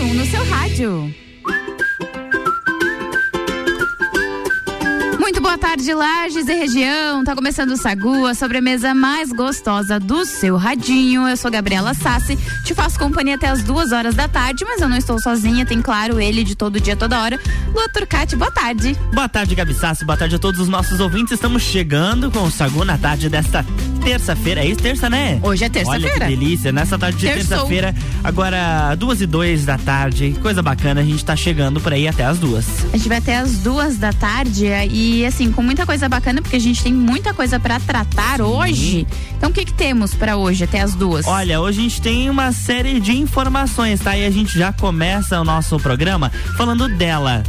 número 1 no seu rádio. Tarde, Lages e região. Tá começando o Sagu, a sobremesa mais gostosa do seu radinho. Eu sou Gabriela Sassi, te faço companhia até as duas horas da tarde, mas eu não estou sozinha, tem claro ele de todo dia, toda hora. Lua Turcati, boa tarde. Boa tarde, Gabi Sassi, boa tarde a todos os nossos ouvintes. Estamos chegando com o Sagu na tarde desta terça-feira. É isso, terça, né? Hoje é terça-feira. Olha que delícia, nessa tarde de terça-feira, agora duas e dois da tarde, coisa bacana, a gente tá chegando por aí até as duas. A gente vai até as duas da tarde e assim, com muita coisa bacana, porque a gente tem muita coisa para tratar Sim. hoje. Então o que que temos para hoje até as duas? Olha, hoje a gente tem uma série de informações, tá? E a gente já começa o nosso programa falando dela.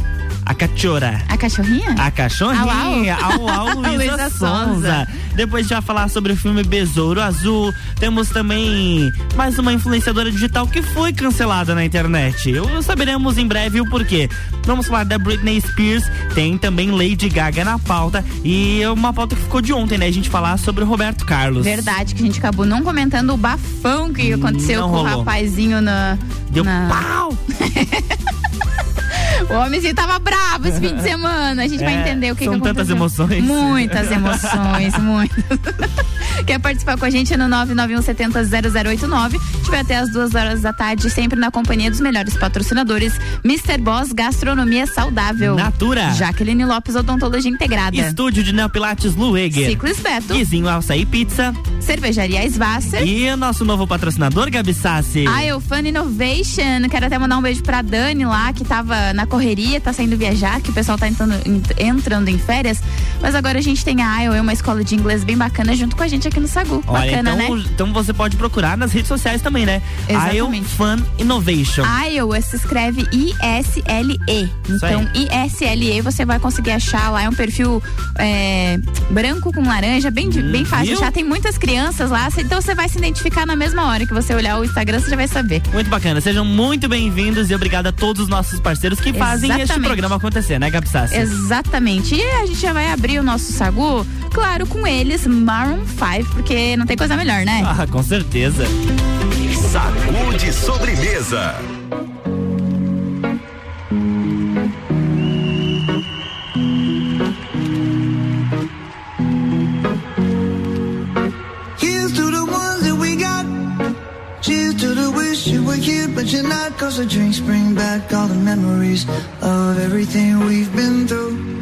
A cachorra. A cachorrinha? A cachorrinha. Au, au, au Luísa, Sonza. Depois vai falar sobre o filme Besouro Azul. Temos também mais uma influenciadora digital que foi cancelada na internet. Eu saberemos em breve o porquê. Vamos falar da Britney Spears. Tem também Lady Gaga na pauta. E uma pauta que ficou de ontem, né? A gente falar sobre o Roberto Carlos. Verdade, que a gente acabou não comentando o bafão que aconteceu não com rolou. o rapazinho na. Deu na... pau! O homenzinho tava bravo esse fim de semana. A gente é, vai entender o que, são que aconteceu. tantas emoções. Muitas emoções, muitas. Quer participar com a gente no 991700089? A gente vai até as duas horas da tarde, sempre na companhia dos melhores patrocinadores. Mr. Boss Gastronomia Saudável. Natura. Jaqueline Lopes Odontologia Integrada. Estúdio de Neopilates Lueger. Ciclis Beto. Guizinho Açaí Pizza. Cervejaria Svasser. E o nosso novo patrocinador, Gabi Sassi. A Eufan Innovation. Quero até mandar um beijo pra Dani lá, que tava na correria, tá saindo viajar, que o pessoal tá entrando, entrando em férias. Mas agora a gente tem a IO, uma escola de inglês bem bacana, junto com a gente aqui no Sagu. Olha, bacana, então, né? Então você pode procurar nas redes sociais também, né? Exatamente. IO Fun Innovation. IO se escreve I-S-L-E. Então, I-S-L-E você vai conseguir achar lá. É um perfil é, branco com laranja, bem, hum, bem fácil de achar. Tem muitas crianças lá, então você vai se identificar na mesma hora que você olhar o Instagram, você já vai saber. Muito bacana. Sejam muito bem-vindos e obrigada a todos os nossos parceiros que fazem Exatamente. este programa acontecer, né, Gabi Sassi? Exatamente. E a gente já vai abrir o nosso sagu, claro, com eles, Maroon 5, porque não tem coisa melhor, né? Ah, com certeza. Sagu de sobremesa. but you're not Cause the drinks bring back all the memories Of everything we've been through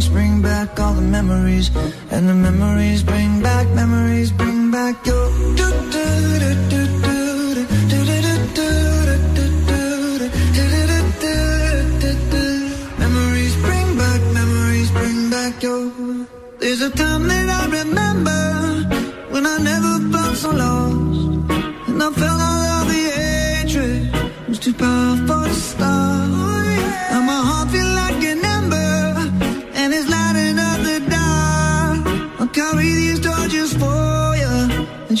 back all the memories, and the memories bring back memories, bring back your. Memories bring back, memories bring back your. There's a time that I remember when I never felt so lost, and I felt all of the hatred was too powerful to stop.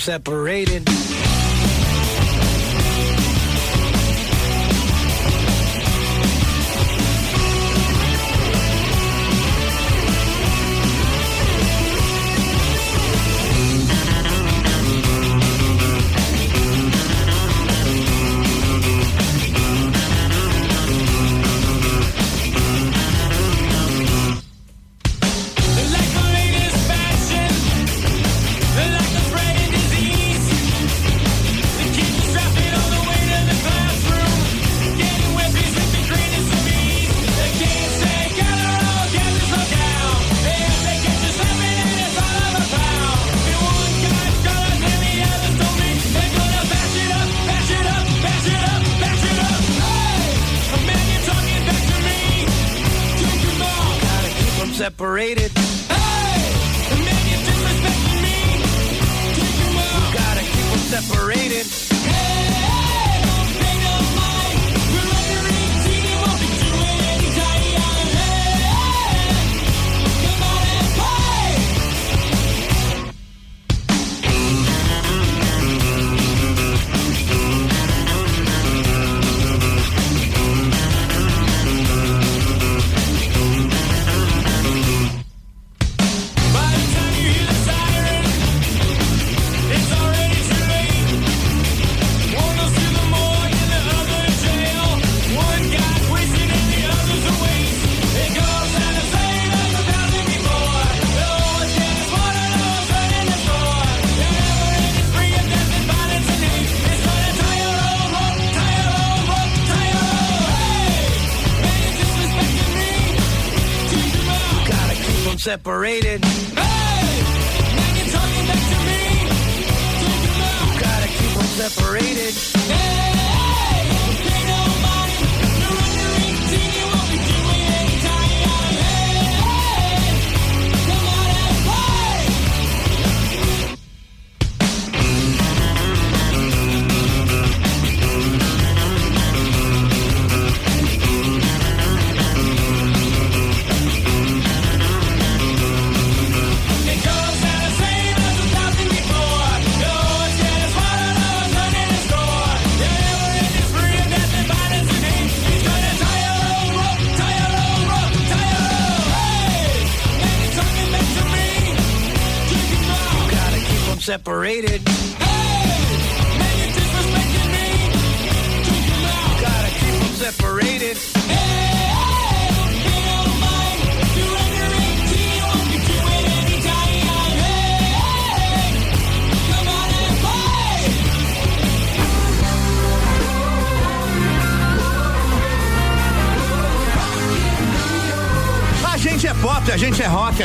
Separated.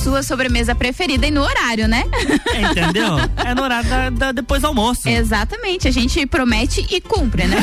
sua sobremesa preferida e no horário, né? É, entendeu? É no horário da, da, depois do almoço. Exatamente, a gente promete e cumpre, né?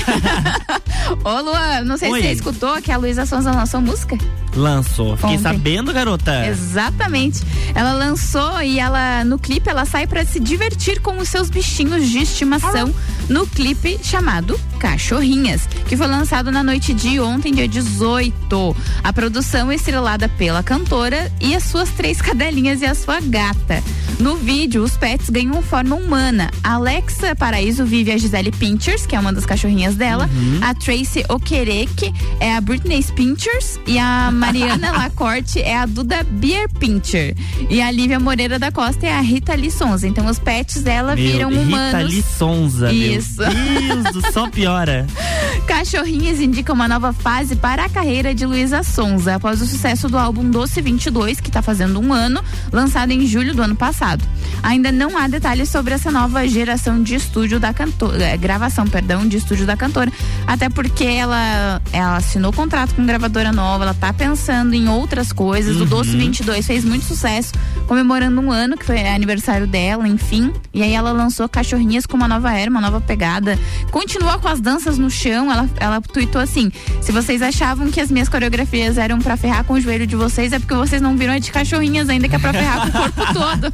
Ô Luan, não sei Oi. se você escutou que a Luísa Sonza lançou música. Lançou. Fiquei Ontem. sabendo, garota. Exatamente. Ela lançou e ela no clipe ela sai para se divertir com os seus bichinhos de estimação no clipe chamado Cachorrinhas, que foi lançado na noite de ontem, dia 18. A produção é estrelada pela cantora e as suas três cadelinhas e a sua gata. No vídeo, os pets ganham forma humana. A Alexa Paraíso vive a Gisele Pinchers, que é uma das cachorrinhas dela. A Tracy Okereke é a Britney Pinchers. E a Mariana Lacorte é a Duda Beer Pincher. E a Lívia Moreira da Costa é a Rita Lee Sonza. Então os pets dela Meu, viram Rita humanos. Lee Sonza, Isso. meu Deus, do só piora. Cachorrinhas indica uma nova fase para a carreira de Luísa Sonza, após o sucesso do álbum Doce 22, que está fazendo um ano, lançado em julho do ano passado. Ainda não há detalhes sobre essa nova geração de estúdio da cantora, eh, gravação, perdão, de estúdio da cantora, até porque ela, ela assinou contrato com gravadora nova, ela tá pensando em outras coisas. O Doce 22 fez muito sucesso, comemorando um ano, que foi aniversário dela, enfim. E aí ela lançou Cachorrinhas com uma nova era, uma nova pegada. Continua com as danças no chão. Ela, ela tweetou assim: se vocês achavam que as minhas coreografias eram pra ferrar com o joelho de vocês, é porque vocês não viram a de cachorrinhas ainda, que é pra ferrar com o corpo todo.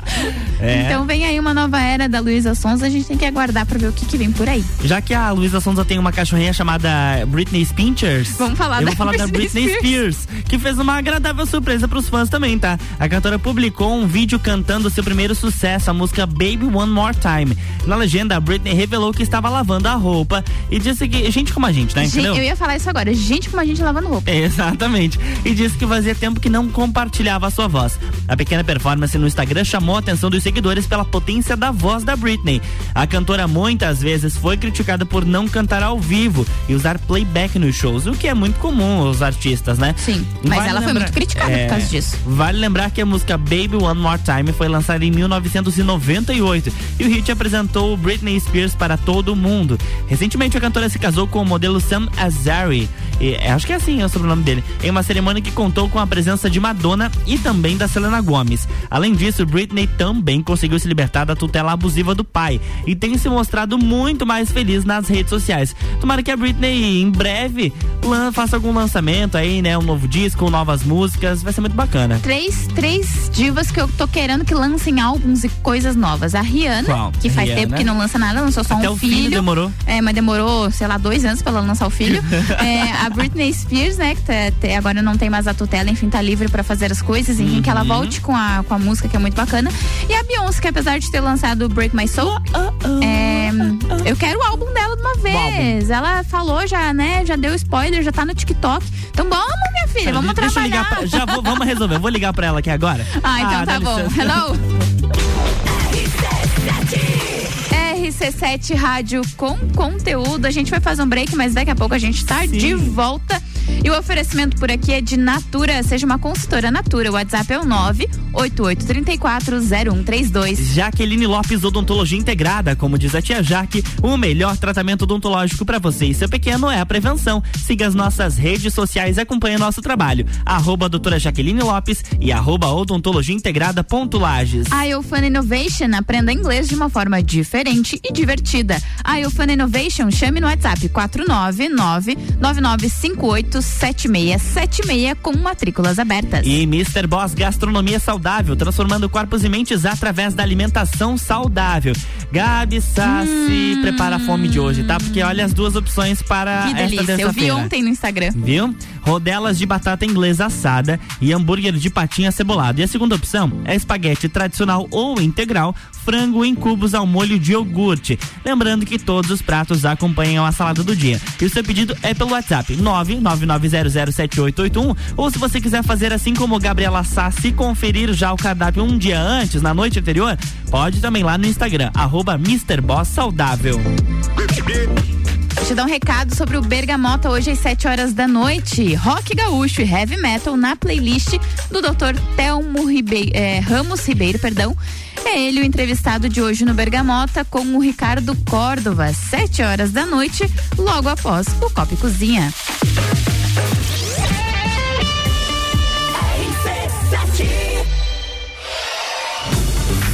É. Então vem aí uma nova era da Luísa Sonza, a gente tem que aguardar pra ver o que, que vem por aí. Já que a Luísa Sonza tem uma cachorrinha chamada Britney Pinchers, Vamos falar eu da vou falar da Britney Britney Spears. que fez uma agradável surpresa pros fãs também, tá? A cantora publicou um vídeo cantando seu primeiro sucesso, a música Baby One More Time. Na legenda, a Britney revelou que estava lavando a roupa e disse que gente como a gente, né? Entendeu? eu ia falar isso agora. Gente como a gente lavando roupa. Exatamente. E disse que fazia tempo que não compartilhava a sua voz. A pequena performance no Instagram chamou a atenção dos seguidores pela potência da voz da Britney. A cantora muitas vezes foi criticada por não cantar ao vivo e usar playback nos shows, o que é muito comum aos artistas, né? Sim, mas ela foi muito criticada por causa disso. Vale lembrar que a música Baby One More Time foi lançada em 1998 e o hit apresentou Britney Spears para todo mundo. Recentemente a cantora se casou com o modelo Sam Azari, e, é, acho que é assim é o sobrenome dele, em uma cerimônia que contou com a presença de Madonna e também da Selena Gomez. Além disso, Britney também conseguiu se libertar da tutela abusiva do pai e tem se mostrado muito mais feliz nas redes sociais. Tomara que a Britney em breve faça algum lançamento aí, né, um novo disco, novas músicas, vai ser muito bacana. Três, três divas que eu tô querendo que lancem álbuns e coisas novas. A Rihanna, Qual? que faz Rihanna. tempo que não lança nada, lançou só Até um o filho demorou. É, mas demorou, sei lá, dois anos pra ela lançar o filho. É, a Britney Spears, né, que tá- te- agora não tem mais a tutela, enfim, tá livre pra fazer as coisas, enfim, que Uhum. ela volte com a, com a música, que é muito bacana. E a Beyoncé, que apesar de ter lançado Break My Soul, é, eu quero o álbum dela de uma vez. Ela falou já, né, já deu spoiler, já tá no TikTok. Então vamos, minha filha, vamos Deixa eu ligar trabalhar. pra, já vou, vamos resolver. Eu vou ligar pra ela aqui agora. Ah, então dá tá bom. licença. Hello. RC7 Rádio com conteúdo. A gente vai fazer um break, mas daqui a pouco a gente tá de volta. E o oferecimento por aqui é de Natura. Seja uma consultora Natura. O WhatsApp é o 988340132. Jaqueline Lopes Odontologia Integrada, como diz a tia Jaque, o melhor tratamento odontológico para você e seu pequeno é a prevenção. Siga as nossas redes sociais e acompanhe nosso trabalho. Arroba doutora Jaqueline Lopes e arroba odontologia integrada ponto Lages. A Iofan Innovation aprenda inglês de uma forma diferente e divertida. A Iofan Innovation chame no WhatsApp 499-9958-7676 com matrículas abertas. E Mr. Boss Gastronomia Saudável, transformando corpos e mentes através da alimentação saudável. Gabi Sassi, prepara a fome de hoje, tá? Porque olha as duas opções para Que esta delícia. Eu vi ontem no Instagram. Viu? Rodelas de batata inglesa assada e hambúrguer de patinha cebolado. E a segunda opção é espaguete tradicional ou integral, frango em cubos ao molho de iogurte. Lembrando que todos os pratos acompanham a salada do dia. E o seu pedido é pelo WhatsApp 999007881 ou se você quiser fazer assim como Gabriela Sassi conferir já o cardápio um dia antes, na noite anterior, pode também lá no Instagram, arroba Mr. Deixa eu dar um recado sobre o Bergamota hoje às 7 horas da noite. Rock gaúcho e heavy metal na playlist do Dr. Telmo Ribeiro, Ramos Ribeiro, perdão. É ele o entrevistado de hoje no Bergamota com o Ricardo Córdova, 7 horas da noite, logo após o Copa e Cozinha.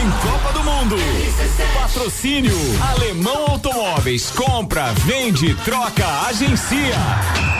tem Copa do Mundo. Patrocínio Alemão Automóveis. Compra, vende, troca, agencia.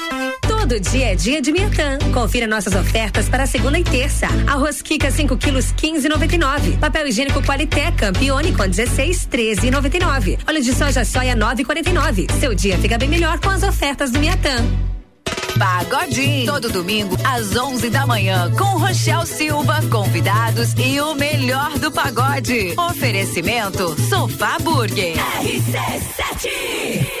Todo dia é dia de Miatã. Confira nossas ofertas para segunda e terça. Arroz Kika 5 quilos 15,99. Papel higiênico Qualité Campione com 16 13,99. Óleo de soja soia 9,49. Seu dia fica bem melhor com as ofertas do Miatã. Pagodinho. Todo domingo, às 11 da manhã, com Rochel Silva, convidados e o melhor do pagode. Oferecimento Sofá Burger. RC7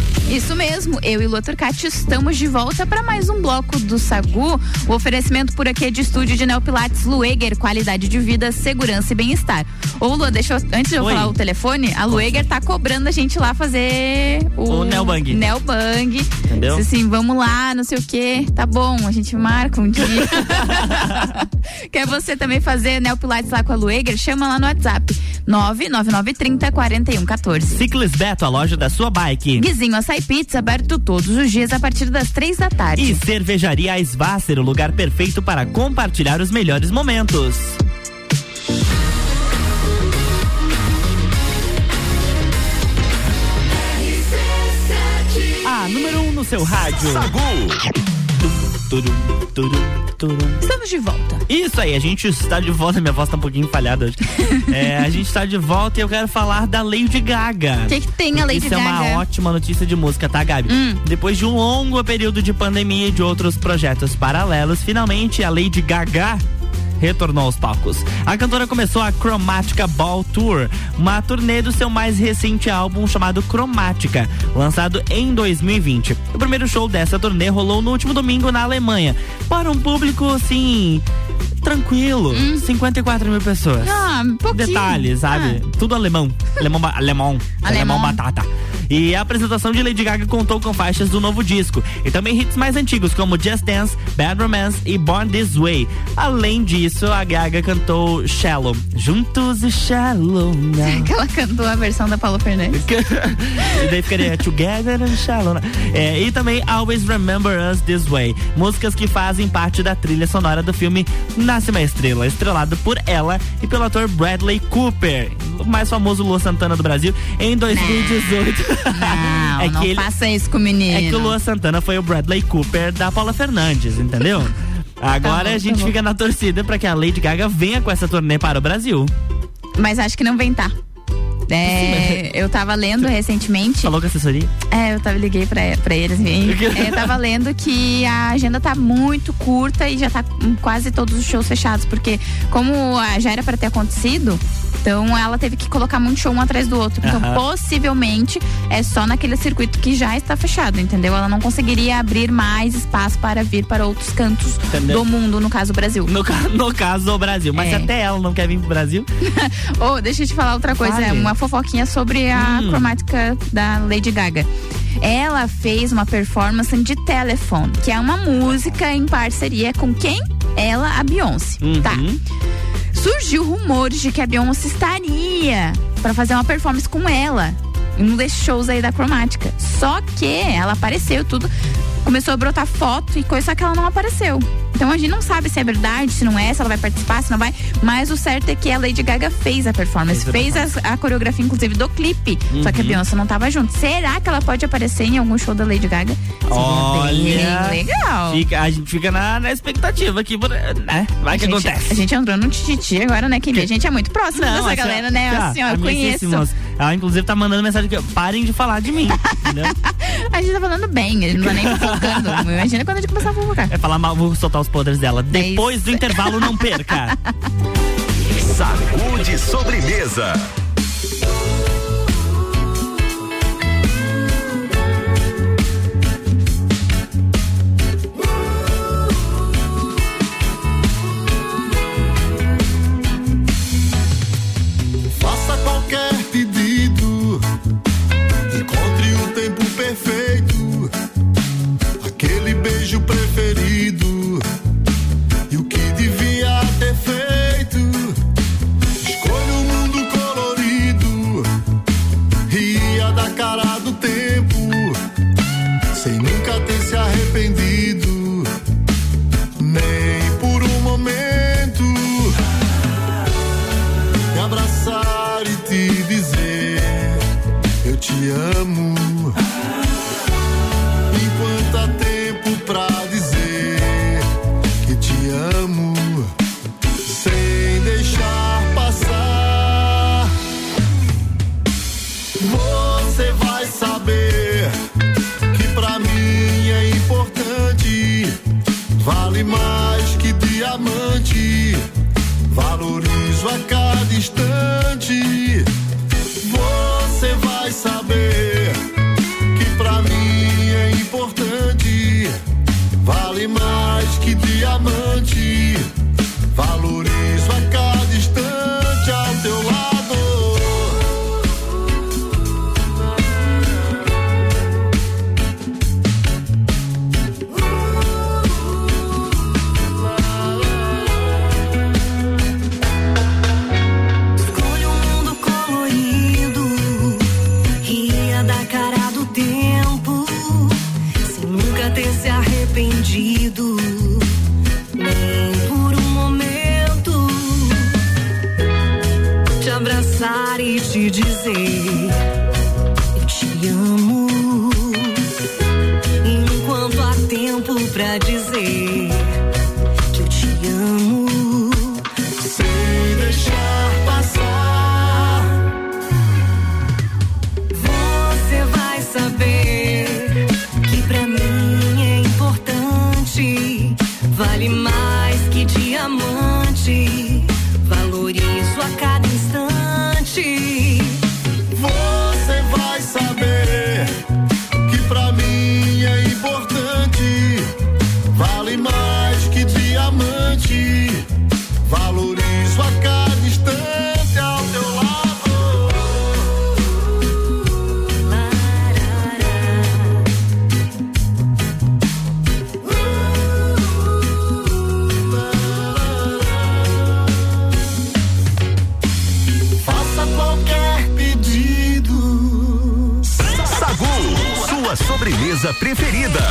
Isso mesmo, eu e Lua Turcati estamos de volta para mais um bloco do Sagu. O oferecimento por aqui é de estúdio de Neopilates Lueger, qualidade de vida, segurança e bem-estar. Ô Lua, deixa eu, antes de eu Oi. falar o telefone, a Lueger tá cobrando a gente lá fazer o, O Neobang. Neobang. Entendeu? Disse assim, vamos lá, não sei o quê. Tá bom, a gente marca um dia. Quer você também fazer Neopilates lá com a Lueger? Chama lá no WhatsApp 99930 4114. Ciclis Beto, a loja da sua bike. Guizinho Açaí Pizza, aberto todos os dias a partir das três da tarde. E Cervejaria Svasser, o lugar perfeito para compartilhar os melhores momentos. A número 1 um no seu rádio. Sagu. Turum, turum, turum. Estamos de volta. Isso aí, a gente está de volta. Minha voz tá um pouquinho falhada hoje. É, a gente está de volta e eu quero falar da Lady Gaga. O que, que tem a Lady Isso Gaga? é uma ótima notícia de música, tá, Gabi? Hum. Depois de um longo período de pandemia e de outros projetos paralelos, finalmente a Lady Gaga retornou aos palcos. A cantora começou a Chromatica Ball Tour, uma turnê do seu mais recente álbum chamado Chromatica, lançado em 2020. O primeiro show dessa turnê rolou no último domingo na Alemanha, para um público assim tranquilo, 54 mil pessoas. Ah, pouquinho. Detalhes, sabe? Tudo alemão. Alemão, alemão. Alemão. Alemão batata. E a apresentação de Lady Gaga contou com faixas do novo disco e também hits mais antigos como Just Dance, Bad Romance e Born This Way. Além disso, a Gaga cantou Shallow. Juntos e Shallow now. Que ela cantou a versão da Paula Fernandes. e daí ficaria Together and Shallow. É, e também Always Remember Us This Way. Músicas que fazem parte da trilha sonora do filme Nasce uma Estrela, estrelado por ela e pelo ator Bradley Cooper, o mais famoso Lua Santana do Brasil, em 2018. Não, É não que ele- faça isso com o menino. É que o Lua Santana foi o Bradley Cooper da Paula Fernandes, entendeu? Agora bom, a gente tá fica na torcida pra que a Lady Gaga venha com essa turnê para o Brasil. Mas acho que não vem tá. É, eu tava lendo recentemente. Falou com a assessoria? É, eu tava, liguei pra, pra eles. E, é, eu tava lendo que a agenda tá muito curta e já tá quase todos os shows fechados. Porque, como já era pra ter acontecido, então ela teve que colocar muito show um atrás do outro. Então, possivelmente, é só naquele circuito que já está fechado, entendeu? Ela não conseguiria abrir mais espaço para vir para outros cantos Entendeu? do mundo, no caso, o Brasil. No, no caso, o Brasil. Mas É. até ela não quer vir pro Brasil. Ô, deixa eu te falar outra coisa, Fale. uma fofoquinha sobre a Hum. cromática da Lady Gaga. Ela fez uma performance de Telephone, que é uma música em parceria com quem? Ela, a Beyoncé. Uhum. Tá. Surgiu rumores de que a Beyoncé estaria pra fazer uma performance com ela. em Um desses shows aí da cromática. Só que ela apareceu tudo. Começou a brotar foto e coisa, só que ela não apareceu. Então a gente não sabe se é verdade, se não é, se ela vai participar, se não vai. Mas o certo é que a Lady Gaga fez a performance, Fez a a, a coreografia, inclusive, do clipe. Só que a Uhum. Beyoncé não tava junto. Será que ela pode aparecer em algum show da Lady Gaga? Olha. bem legal. Fica- a gente fica na, na expectativa aqui, né? Vai que a gente, acontece. A gente entrou no tititi agora, né, Kim? A gente é muito próximo dessa a galera, né? tá, Assim, ó, eu conheço. Ela, inclusive, tá mandando mensagem aqui, ó, parem de falar de mim? A gente tá falando bem, ele não tá nem fofocando. Imagina quando a gente começar a fofocar. É falar mal, vou soltar os podres dela. Depois do intervalo, não perca. Sacude sobremesa. see. Preferida.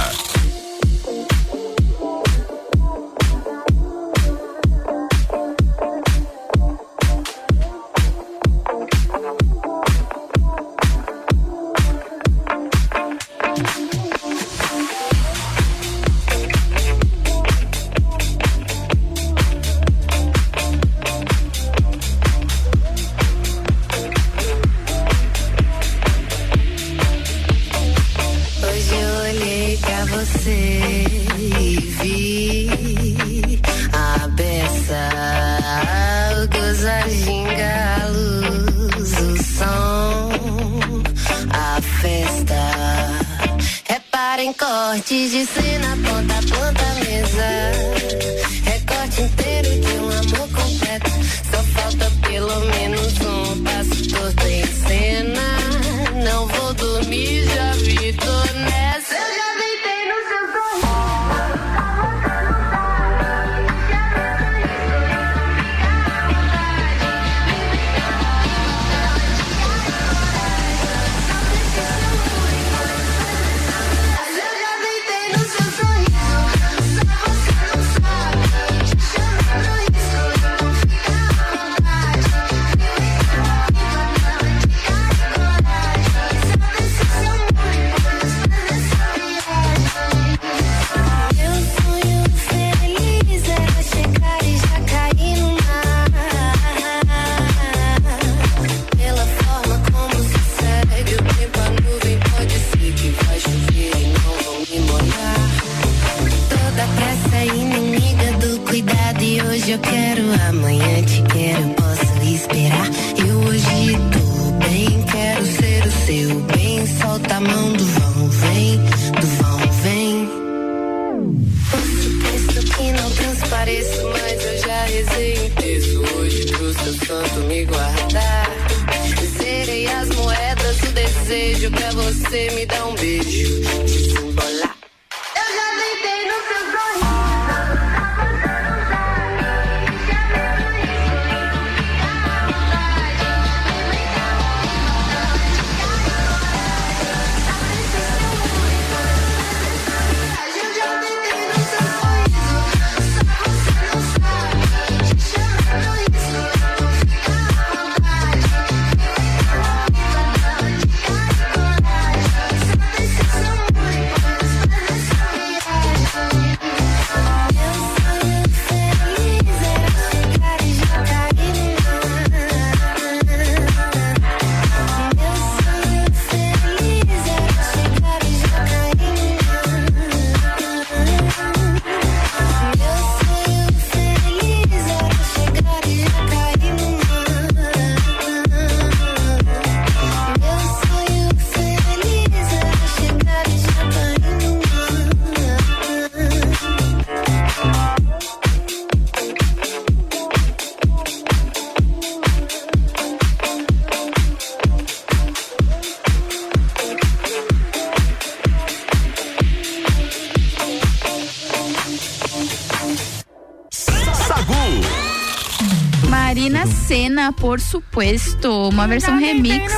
Por supuesto. Uma versão remix.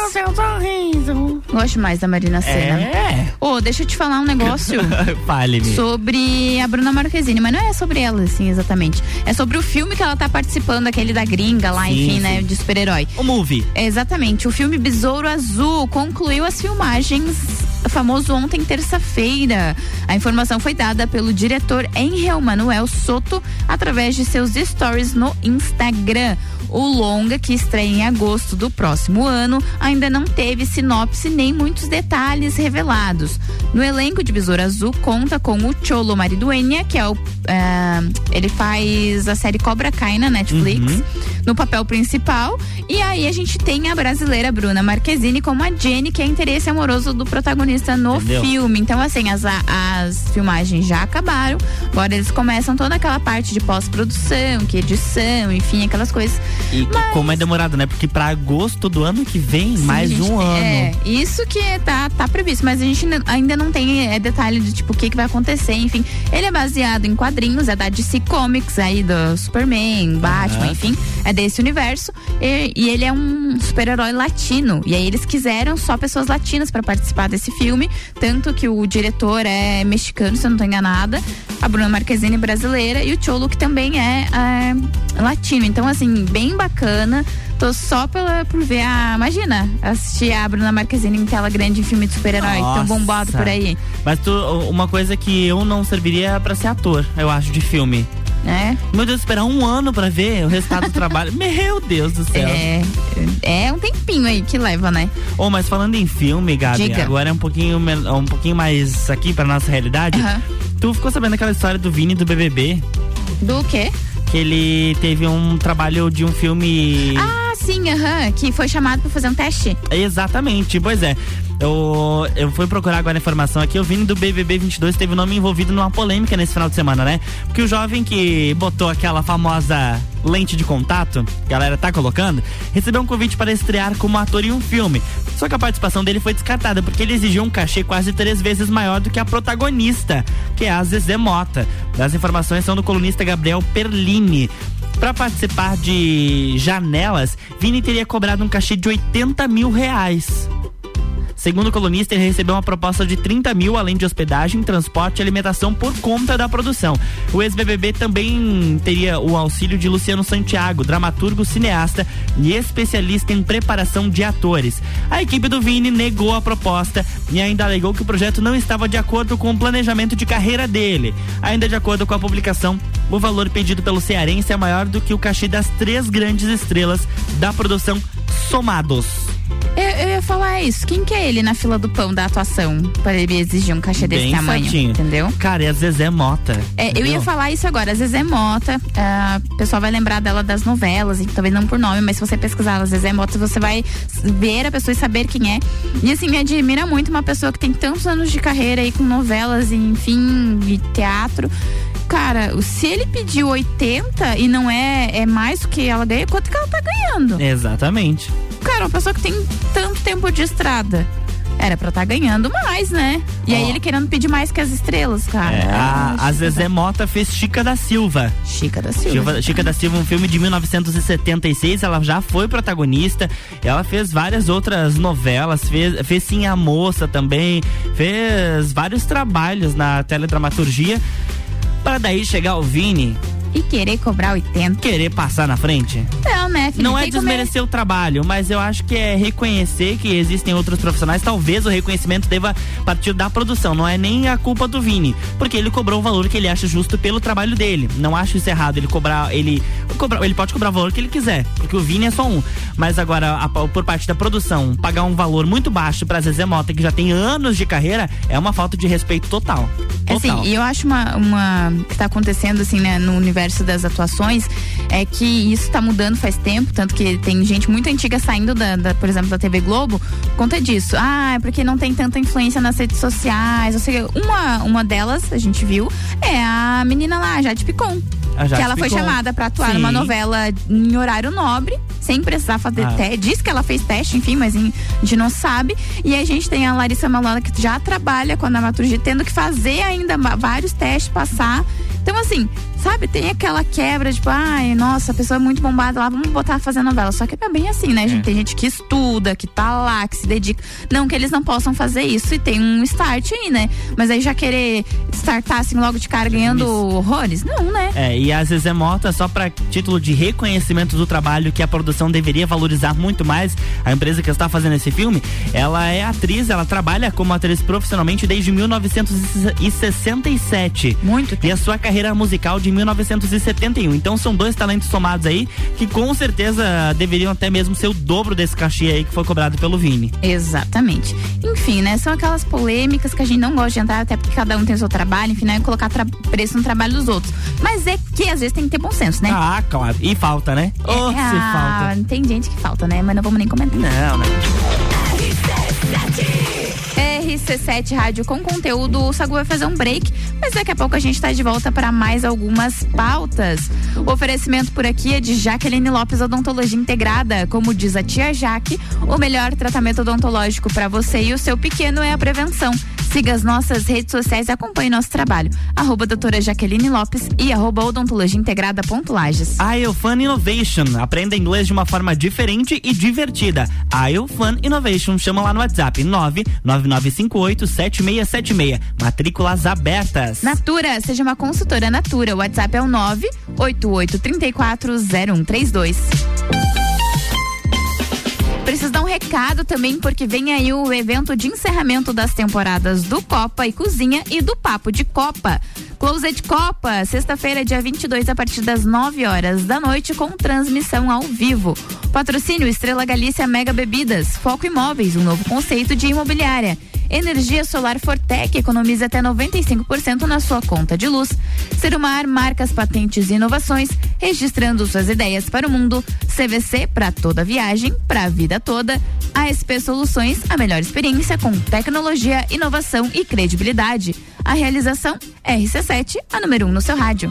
Gosto mais da Marina Senna. É. Ô, deixa eu te falar um negócio. Fale-me. sobre a Bruna Marquezine, mas não é sobre ela, assim, exatamente. É sobre o filme que ela tá participando, aquele da gringa lá, Sim, enfim, sim. né, de super-herói. O movie. Exatamente. O filme Besouro Azul concluiu as filmagens famoso ontem, terça-feira. A informação foi dada pelo diretor Henriel Manuel Soto através de seus stories no Instagram. O longa, que estreia em agosto do próximo ano, ainda não teve sinopse nem muitos detalhes revelados. No elenco de Besouro Azul conta com o Cholo Mariduenha, que é o. eh, ele faz a série Cobra Kai na Netflix, no papel principal. E aí a gente tem a brasileira Bruna Marquezine como a Jenny, que é interesse amoroso do protagonista no Entendeu? filme. Então, assim, as, as filmagens já acabaram. Agora eles começam toda aquela parte de pós-produção, que edição, enfim, aquelas coisas. E como é demorado, né? Porque pra agosto do ano que vem, mais Sim, um gente, ano. É, isso que tá, tá previsto, mas a gente ainda- não tem é, detalhe de tipo o que, que vai acontecer, enfim. Ele é baseado em quadrinhos, é da DC Comics aí do Superman, Batman, Aham. enfim, é desse universo. E, e ele é um super-herói latino. E aí eles quiseram só pessoas latinas pra participar desse filme, tanto que o diretor é mexicano, se eu não tô enganada, a Bruna Marquezine é brasileira e o Cholo que também é, é, latino. Então assim, bem bacana. Tô só pela, por ver a. Imagina, assistir a Bruna Marquezine em tela grande em filme de super-herói, tão bombado por aí. Mas tu, uma coisa que eu não serviria pra ser ator, eu acho, de filme. Né? Meu Deus, esperar um ano pra ver o resultado do trabalho. Meu Deus do céu. É, é um tempinho aí que leva, né? Oh, mas falando em filme, Gabi, Diga. agora é um pouquinho, um pouquinho mais aqui pra nossa realidade. Tu ficou sabendo aquela história do Vini do BBB? Do quê? Que ele teve um trabalho de um filme. Ah, sim, aham, que foi chamado pra fazer um teste. Exatamente, pois é. Eu, eu fui procurar agora a informação aqui. O Vini do BBB 22 teve o nome envolvido numa polêmica nesse final de semana, né? Porque o jovem que botou aquela famosa lente de contato, que a galera tá colocando, recebeu um convite para estrear como ator em um filme. Só que a participação dele foi descartada porque ele exigiu um cachê quase três vezes maior do que a protagonista, que é a Zezé Mota. As informações são do colunista Gabriel Perlini. Para participar de Janelas, Vini teria cobrado um cachê de 80 mil reais. Segundo o colunista, ele recebeu uma proposta de 30 mil, além de hospedagem, transporte e alimentação por conta da produção. O ex-BBB também teria o auxílio de Luciano Santiago, dramaturgo, cineasta e especialista em preparação de atores. A equipe do Vini negou a proposta e ainda alegou que o projeto não estava de acordo com o planejamento de carreira dele. Ainda de acordo com a publicação, o valor pedido pelo cearense é maior do que o cachê das três grandes estrelas da produção somados. Eu, eu ia falar isso. Quem que é ele na fila do pão da atuação para ele exigir um cachê desse Bem tamanho? certinho. Entendeu? Cara, é a Zezé Mota. É, eu ia falar isso agora. A Zezé Mota, ah, o pessoal vai lembrar dela das novelas, e talvez não por nome, mas se você pesquisar a Zezé Mota, você vai ver a pessoa e saber quem é. E assim, me admira muito uma pessoa que tem tantos anos de carreira aí com novelas, e, enfim, de teatro. Cara, se ele pediu 80 e não é, é mais do que ela ganha, quanto que ela tá ganhando? Exatamente. Cara, uma pessoa que tem tanto tempo de estrada. Era pra estar ganhando mais, né? E aí Ó. ele querendo pedir mais que as estrelas, cara. É, a, a Zezé Mota fez Chica da Silva. Chica da Silva. Chica, Chica da Silva, um filme de 1976, ela já foi protagonista. Ela fez várias outras novelas, fez, fez Sim a Moça também, fez vários trabalhos na teledramaturgia. Para daí chegar o Vini E querer cobrar 80. querer passar na frente. Não, né, filho? Não é desmerecer o trabalho, mas eu acho que é reconhecer que existem outros profissionais. Talvez o reconhecimento deva partir da produção, não é nem a culpa do Vini, porque ele cobrou o valor que ele acha justo pelo trabalho dele. Não acho isso errado ele cobrar, ele cobrar, ele pode cobrar o valor que ele quiser, porque o Vini é só um. Mas agora a- por parte da produção, pagar um valor muito baixo pra Zezé Mota, que já tem anos de carreira, é uma falta de respeito total. Total. Assim, e eu acho uma, uma que tá acontecendo assim, né, no universo das atuações, é que isso tá mudando faz tempo, tanto que tem gente muito antiga saindo da, da, por exemplo, da TV Globo, por conta disso. Ah, é porque não tem tanta influência nas redes sociais. Ou seja, uma, uma delas, a gente viu, é a menina lá, a Jade Picon. A Jade que ela foi chamada pra atuar Sim. numa novela em horário nobre, sem precisar fazer Ah. teste. Diz que ela fez teste, enfim, mas em- a gente não sabe. E a gente tem a Larissa Malola, que já trabalha com a dramaturgia, tendo que fazer ainda vários testes, passar. Então, assim, sabe, tem aquela quebra, tipo, ai, nossa, a pessoa é muito bombada lá, vamos botar a fazer novela. Só que é bem assim, né, gente? Tem gente que estuda, que tá lá, que se dedica. Não que eles não possam fazer isso e tem um start aí, né? Mas aí já querer startar assim logo de cara ganhando horrores? Não, né? É, e a Zezé Mota, só para título de reconhecimento do trabalho que a produção deveria valorizar muito mais, a empresa que está fazendo esse filme, ela é atriz, ela trabalha como atriz profissionalmente desde 1967. Muito. E a sua carreira musical de 1971. Então são dois talentos somados aí que com certeza deveriam até mesmo ser o dobro desse cachê aí que foi cobrado pelo Vini. Exatamente. Enfim, né? São aquelas polêmicas que a gente não gosta de entrar, até porque cada um tem o seu trabalho, enfim, não é colocar preço no trabalho dos outros. Mas é que às vezes tem que ter bom senso, né? Ah, claro. E falta, né? É, Oh, se ah, falta. Tem gente que falta, né? Mas não vamos nem comentar. Não, não. RC7 Rádio com conteúdo. O Sagu vai fazer um break, mas daqui a pouco a gente está de volta para mais algumas pautas. O oferecimento por aqui é de Jaqueline Lopes Odontologia Integrada. Como diz a tia Jaque, o melhor tratamento odontológico para você e o seu pequeno é a prevenção. Siga as nossas redes sociais e acompanhe nosso trabalho. Arroba doutora Jaqueline Lopes e arroba odontologia integrada ponto Lages. Fun Innovation. Aprenda inglês de uma forma diferente e divertida. Fun Innovation. Chama lá no WhatsApp 999587676. Matrículas abertas. Natura, seja uma consultora Natura. O WhatsApp é o 988340132. Preciso dar um recado também, porque vem aí o evento de encerramento das temporadas do Copa e Cozinha e do Papo de Copa. Closet Copa, sexta-feira, dia 22, a partir das 9 horas da noite, com transmissão ao vivo. Patrocínio Estrela Galícia Mega Bebidas, Foco Imóveis, um novo conceito de imobiliária. Energia Solar Fortec economiza até 95% na sua conta de luz. Serumar, marcas, patentes e inovações, registrando suas ideias para o mundo. CVC para toda viagem, para a vida toda. ASP Soluções, a melhor experiência com tecnologia, inovação e credibilidade. A realização RC7, a número 1 um no seu rádio.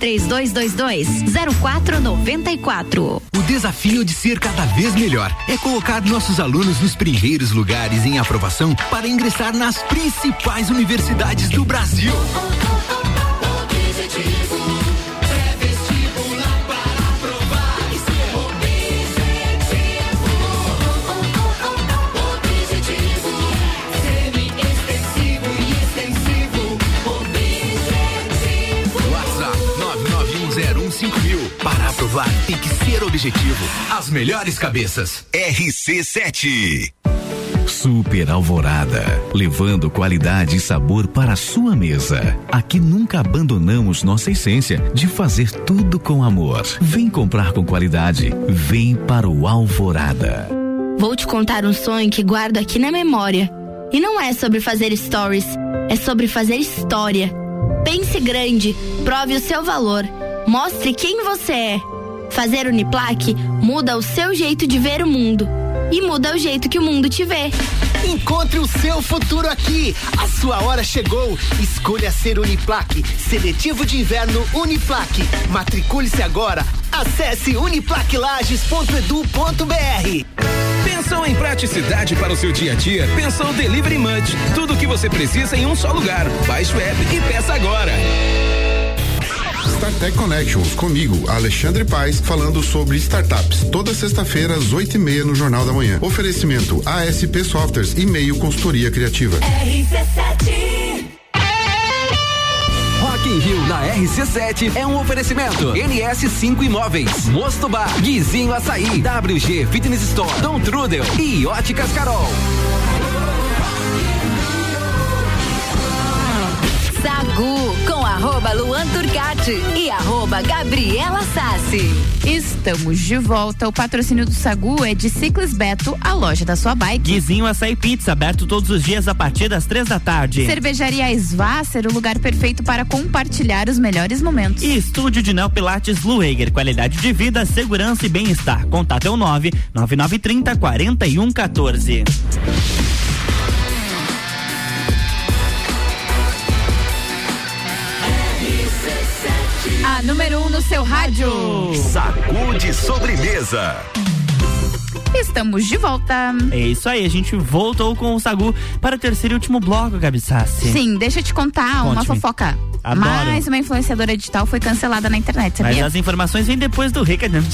3222 0494. O desafio de ser cada vez melhor é colocar nossos alunos nos primeiros lugares em aprovação para ingressar nas principais universidades do Brasil. 991015000. Para aprovar, tem que ser objetivo. As melhores cabeças. RC7. Super Alvorada, levando qualidade e sabor para a sua mesa. Aqui nunca abandonamos nossa essência de fazer tudo com amor. Vem comprar com qualidade, vem para o Alvorada. Vou te contar um sonho que guardo aqui na memória. E não é sobre fazer stories, é sobre fazer história. Pense grande, prove o seu valor, mostre quem você é. Fazer Uniplaque muda o seu jeito de ver o mundo e muda o jeito que o mundo te vê. Encontre o seu futuro aqui. A sua hora chegou. Escolha ser Uniplaque. Seletivo de inverno Uniplaque. Matricule-se agora. Acesse uniplaquilages.edu.br. Pensou em praticidade para o seu dia a dia? Pensou Delivery Munch. Tudo o que você precisa em um só lugar. Baixe o app e peça agora. StarTech Connections, comigo, Alexandre Paes, falando sobre startups. Toda sexta-feira, às oito e meia, no Jornal da Manhã. Oferecimento ASP Softwares e meio consultoria criativa. RC7 Rock in Rio na RC7 é um oferecimento. NS5 Imóveis, Mosto Bar, Guizinho Açaí, WG Fitness Store, Dom Trudel e Óticas Carol. Sagu arroba Luan Turcati e arroba Gabriela Sassi. Estamos de volta. O patrocínio do Sagu é de Ciclis Beto, a loja da sua bike. Guizinho Açaí Pizza, aberto todos os dias a partir das três da tarde. Cervejaria Svasser, o lugar perfeito para compartilhar os melhores momentos. E estúdio de Neopilates Lueger, qualidade de vida, segurança e bem-estar. Contato é o nove nove nove trinta quarenta e um 14. Número 1 um no seu rádio. Sacude sobremesa. Estamos de volta. É isso aí, a gente voltou com o Sagu para o terceiro e último bloco, Gabi Sassi. Sim, deixa eu te contar uma Conte-me. fofoca. Adoro. Mais uma influenciadora digital foi cancelada na internet, sabia? Mas as informações vêm depois do recado.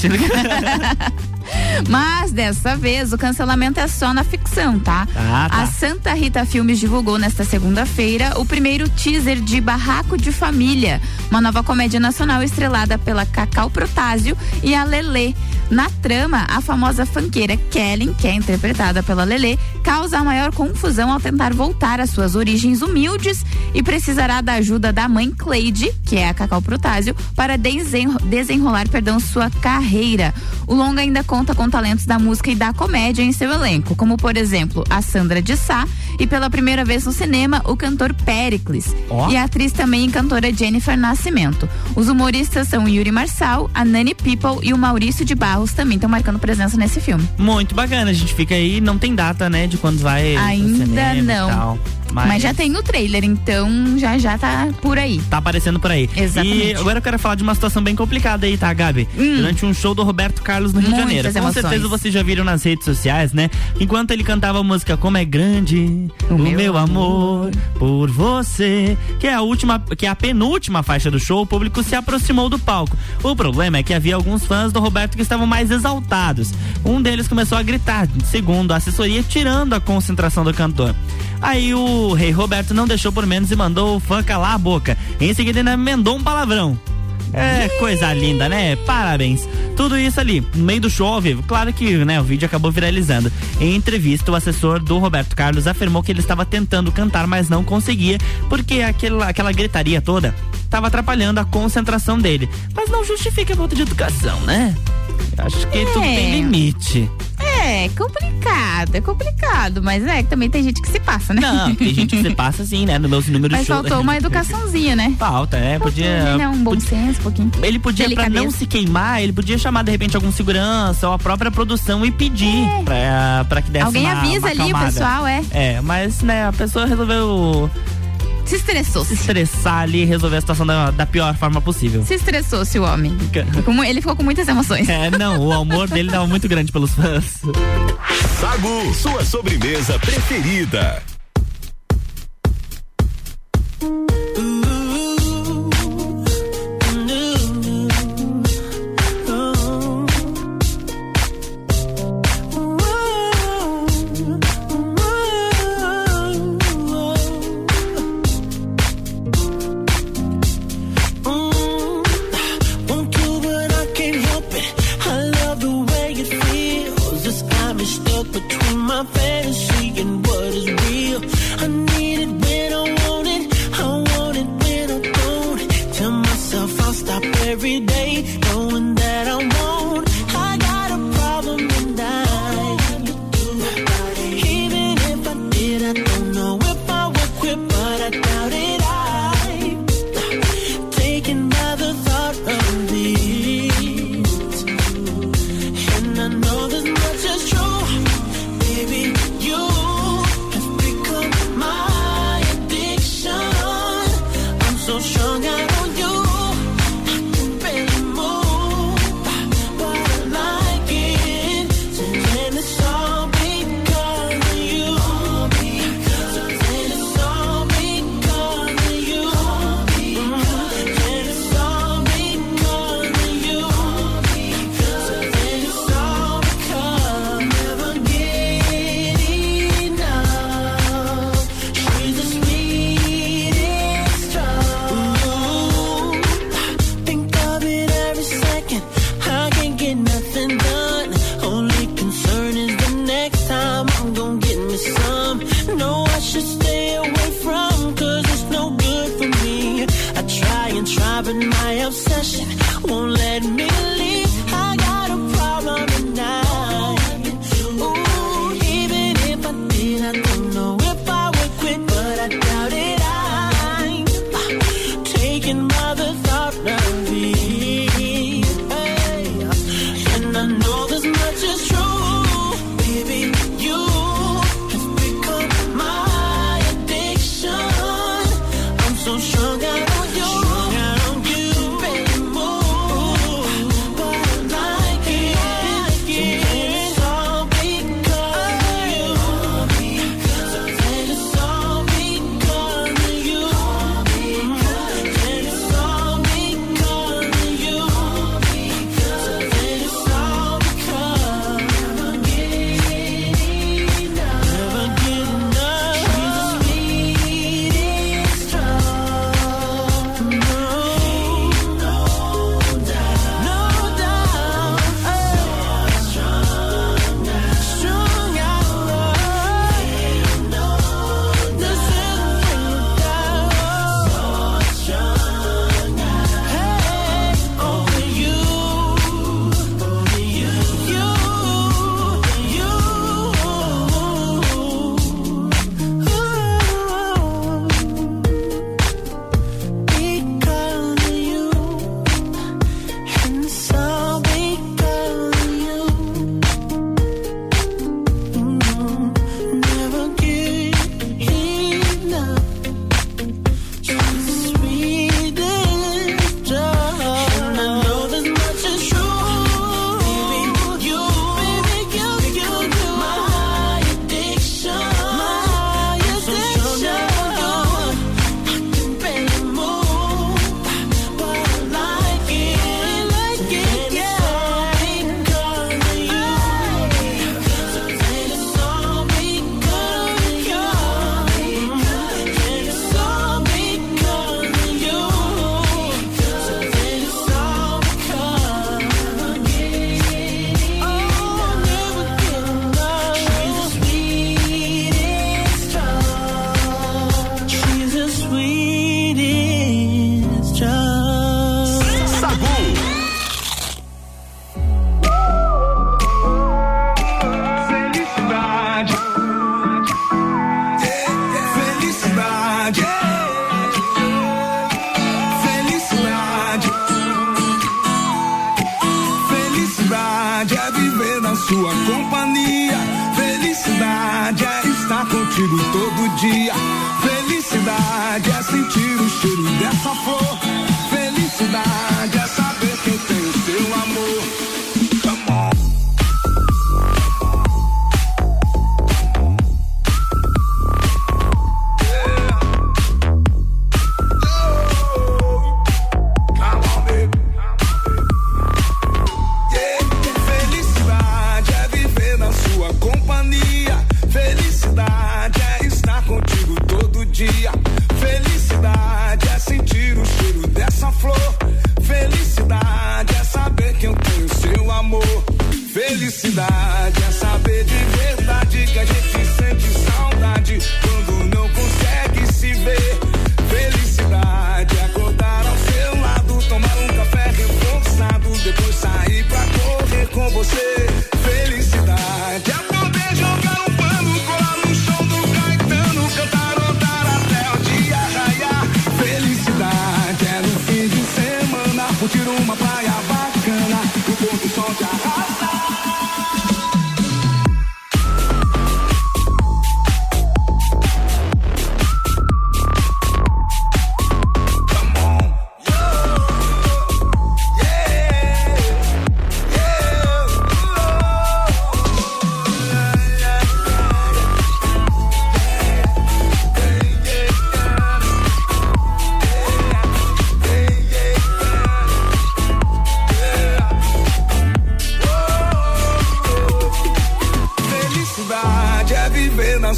Mas dessa vez o cancelamento é só na ficção, tá? Ah, tá. A Santa Rita Filmes divulgou nesta segunda-feira o primeiro teaser de Barraco de Família, uma nova comédia nacional estrelada pela Cacau Protásio e a Lelê. Na trama, a famosa fanqueira Kellen, que é interpretada pela Lelê, causa a maior confusão ao tentar voltar às suas origens humildes e precisará da ajuda da mãe Cleide, que é a Cacau Protásio, para desenro- desenrolar perdão, sua carreira. O longa ainda conta com talentos da música e da comédia em seu elenco, como por exemplo a Sandra de Sá e pela primeira vez no cinema o cantor Pericles Ó. e a atriz também e cantora Jennifer Nascimento. Os humoristas são Yuri Marçal, a Nani People e o Maurício de Barros também estão marcando presença nesse filme. Muito bacana, a gente fica aí, não tem data, né, de quando vai. Ainda não. Tal. Mas... já tem o trailer, então já já tá por aí. Tá aparecendo por aí. Exatamente. E agora eu quero falar de uma situação bem complicada aí, tá, Gabi? Durante um show do Roberto Carlos no Rio de Muitas Janeiro. Com emoções. certeza vocês já viram nas redes sociais, né? Enquanto ele cantava a música Como é Grande o, meu, amor por você, que é a última, que é a penúltima faixa do show, o público se aproximou do palco. O problema é que havia alguns fãs do Roberto que estavam mais exaltados. Um deles começou a gritar, segundo a assessoria, tirando a concentração do cantor. Aí o rei Roberto não deixou por menos e mandou o fã calar a boca. Em seguida ainda emendou um palavrão. É, coisa linda, né? Parabéns. Tudo isso ali, no meio do show ao vivo. Claro que né, o vídeo acabou viralizando. Em entrevista, o assessor do Roberto Carlos afirmou que ele estava tentando cantar, mas não conseguia, porque aquela, aquela gritaria toda estava atrapalhando a concentração dele. Mas não justifica a falta de educação, né? Acho que tudo tem limite. É, complicado, é complicado, mas é que também tem gente que se passa, né? Não, tem gente que se passa assim, né? No meus números Mas de show. faltou uma educaçãozinha, né? Falta, é, podia. Né? Um bom senso, um pouquinho. Ele podia, pra Delicadeza. não se queimar, ele podia chamar de repente algum segurança ou a própria produção e pedir pra, pra que desse Alguém uma, avisa uma ali o pessoal, é. É, mas né, a pessoa resolveu Se estressou. se estressar ali e resolver a situação da, da pior forma possível. Se estressou-se o homem. Ele ficou com muitas emoções. É, não, o amor dele tava muito grande pelos fãs. Sagu, sua sobremesa preferida. Companhia. Felicidade é estar contigo todo dia. Felicidade é sentir o cheiro dessa flor.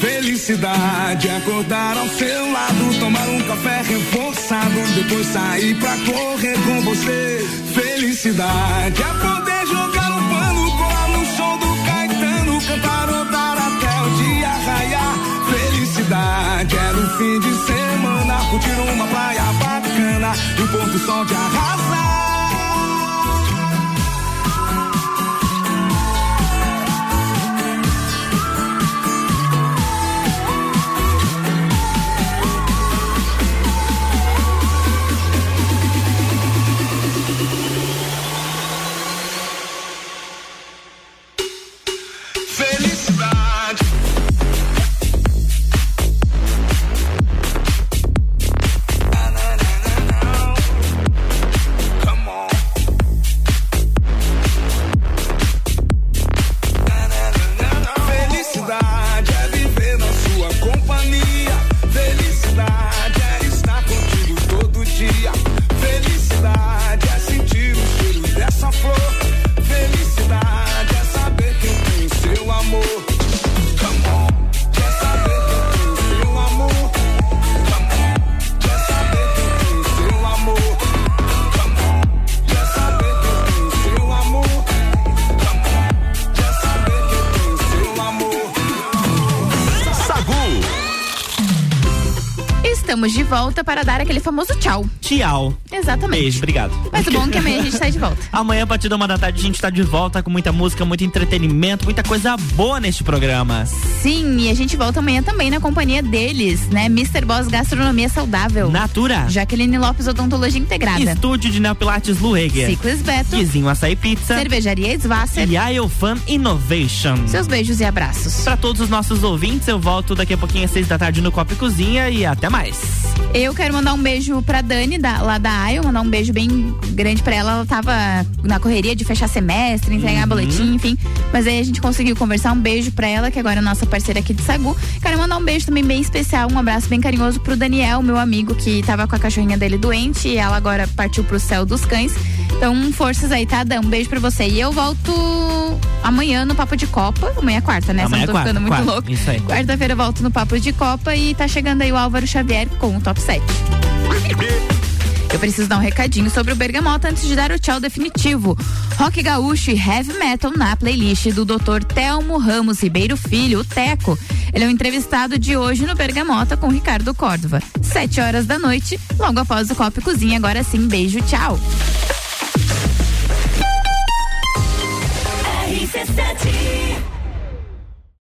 Felicidade acordar ao seu lado, tomar um café reforçado, depois sair pra correr com você. Felicidade é poder jogar um pano, colar no show do Caetano, cantarotar até o dia raiar. Felicidade é no fim de semana, curtir uma praia bacana e o pôr do sol de arrasar. Estamos de volta para dar aquele famoso tchau. Tchau. Exatamente. Beijo, obrigado. Mas o bom é que amanhã a gente tá de volta. Amanhã, a partir da uma da tarde, a gente tá de volta com muita música, muito entretenimento, muita coisa boa neste programa. Sim, e a gente volta amanhã também na companhia deles, né? Mr. Boss Gastronomia Saudável. Natura. Jaqueline Lopes Odontologia Integrada. Estúdio de Neopilates Lueger. Ciclis Beto. Guizinho Açaí Pizza. Cervejaria Svasser. E a Eufan Innovation. Seus beijos e abraços. Pra todos os nossos ouvintes, eu volto daqui a pouquinho às seis da tarde no Copa e Cozinha e até mais. Eu quero mandar um beijo pra Dani, da- lá da AIO, mandar um beijo bem grande pra ela. Ela tava na correria de fechar semestre, entregar Uhum. boletim, enfim. Mas aí a gente conseguiu conversar. Um beijo pra ela, que agora é nossa parceira aqui de Sagu. Quero mandar um beijo também bem especial, um abraço bem carinhoso pro Daniel, meu amigo, que tava com a cachorrinha dele doente e ela agora partiu pro céu dos cães. Então, forças aí, tá? Dan, um beijo pra você. E eu volto amanhã no Papo de Copa. Amanhã é quarta, né? Amanhã Se não é tô quarta, ficando muito quarta, louco. isso aí. Quarta-feira eu volto no Papo de Copa e tá chegando aí o Álvaro Xavier com com o top 7. Eu preciso dar um recadinho sobre o Bergamota antes de dar o tchau definitivo. Rock gaúcho e heavy metal na playlist do Dr. Telmo Ramos Ribeiro Filho, o Teco. Ele é o um entrevistado de hoje no Bergamota com Ricardo Córdova. Sete horas da noite, logo após o Copo Cozinha. Agora sim, beijo, tchau. RC7